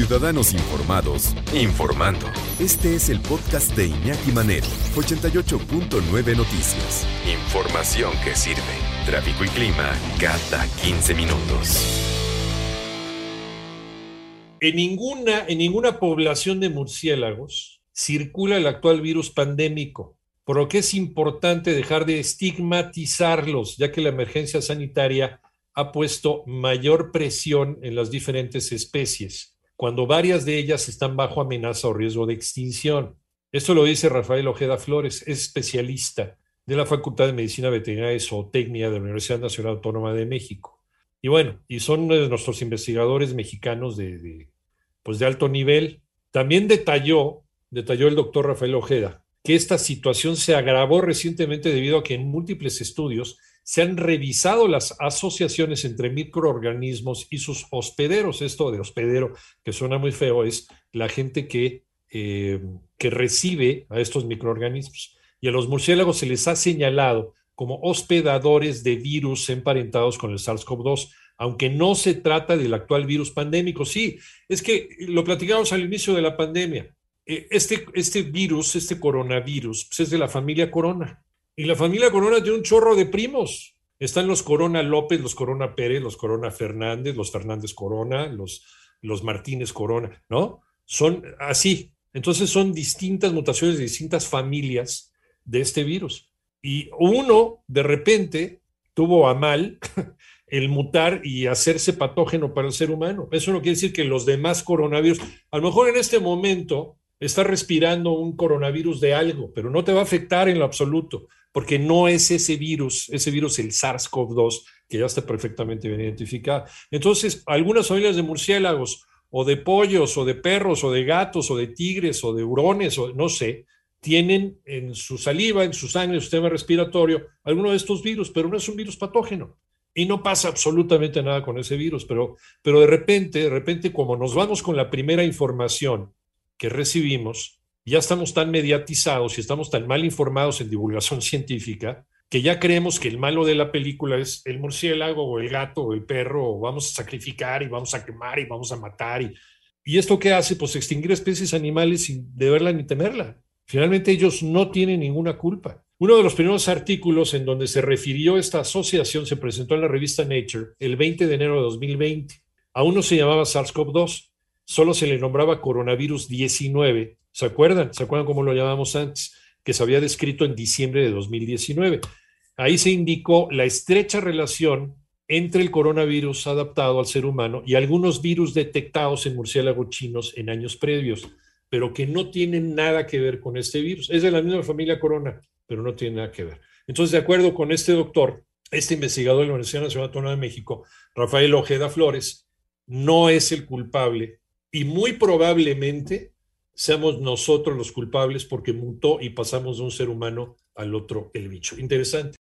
Ciudadanos informados, informando. Este es el podcast de Iñaki Manero, 88.9 Noticias. Información que sirve. Tráfico y clima cada 15 minutos. En ninguna, en ninguna población de murciélagos circula el actual virus pandémico, por lo que es importante dejar de estigmatizarlos, ya que la emergencia sanitaria ha puesto mayor presión en las diferentes especies, cuando varias de ellas están bajo amenaza o riesgo de extinción. Esto lo dice Rafael Ojeda Flores, es especialista de la Facultad de Medicina Veterinaria y Zootecnia de la Universidad Nacional Autónoma de México. Y bueno, y son nuestros investigadores mexicanos de, pues de alto nivel. También detalló, detalló el doctor Rafael Ojeda, que esta situación se agravó recientemente debido a que en múltiples estudios se han revisado las asociaciones entre microorganismos y sus hospederos. Esto de hospedero, que suena muy feo, es la gente que, eh, que recibe a estos microorganismos. Y a los murciélagos se les ha señalado como hospedadores de virus emparentados con el SARS-CoV-2, aunque no se trata del actual virus pandémico. Sí, es que lo platicamos al inicio de la pandemia. Eh, este, este virus, este coronavirus, pues es de la familia Corona. Y la familia Corona tiene un chorro de primos. Están los Corona López, los Corona Pérez, los Corona Fernández, los Fernández Corona, los, los Martínez Corona, ¿no? Son así. Entonces son distintas mutaciones de distintas familias de este virus. Y uno, de repente, tuvo a mal el mutar y hacerse patógeno para el ser humano. Eso no quiere decir que los demás coronavirus, a lo mejor en este momento está respirando un coronavirus de algo, pero no te va a afectar en lo absoluto, porque no es ese virus, ese virus el SARS-CoV-2, que ya está perfectamente bien identificado. Entonces, algunas familias de murciélagos, o de pollos, o de perros, o de gatos, o de tigres, o de hurones, o no sé, tienen en su saliva, en su sangre, en su sistema respiratorio, alguno de estos virus, pero no es un virus patógeno. Y no pasa absolutamente nada con ese virus, pero, pero de repente, de repente, como nos vamos con la primera información que recibimos, ya estamos tan mediatizados y estamos tan mal informados en divulgación científica que ya creemos que el malo de la película es el murciélago o el gato o el perro, o vamos a sacrificar y vamos a quemar y vamos a matar. ¿Y, y esto qué hace? Pues extinguir especies animales sin deberla ni temerla. Finalmente ellos no tienen ninguna culpa. Uno de los primeros artículos en donde se refirió esta asociación se presentó en la revista Nature el 20 de enero de 2020. Aún no se llamaba SARS-CoV-2, solo se le nombraba coronavirus 19. ¿Se acuerdan? ¿Se acuerdan cómo lo llamamos antes? Que se había descrito en diciembre de 2019. Ahí se indicó la estrecha relación entre el coronavirus adaptado al ser humano y algunos virus detectados en murciélagos chinos en años previos pero que no tienen nada que ver con este virus. Es de la misma familia Corona, pero no tiene nada que ver. Entonces, de acuerdo con este doctor, este investigador de la Universidad Nacional Autónoma de México, Rafael Ojeda Flores, no es el culpable y muy probablemente seamos nosotros los culpables porque mutó y pasamos de un ser humano al otro el bicho. Interesante.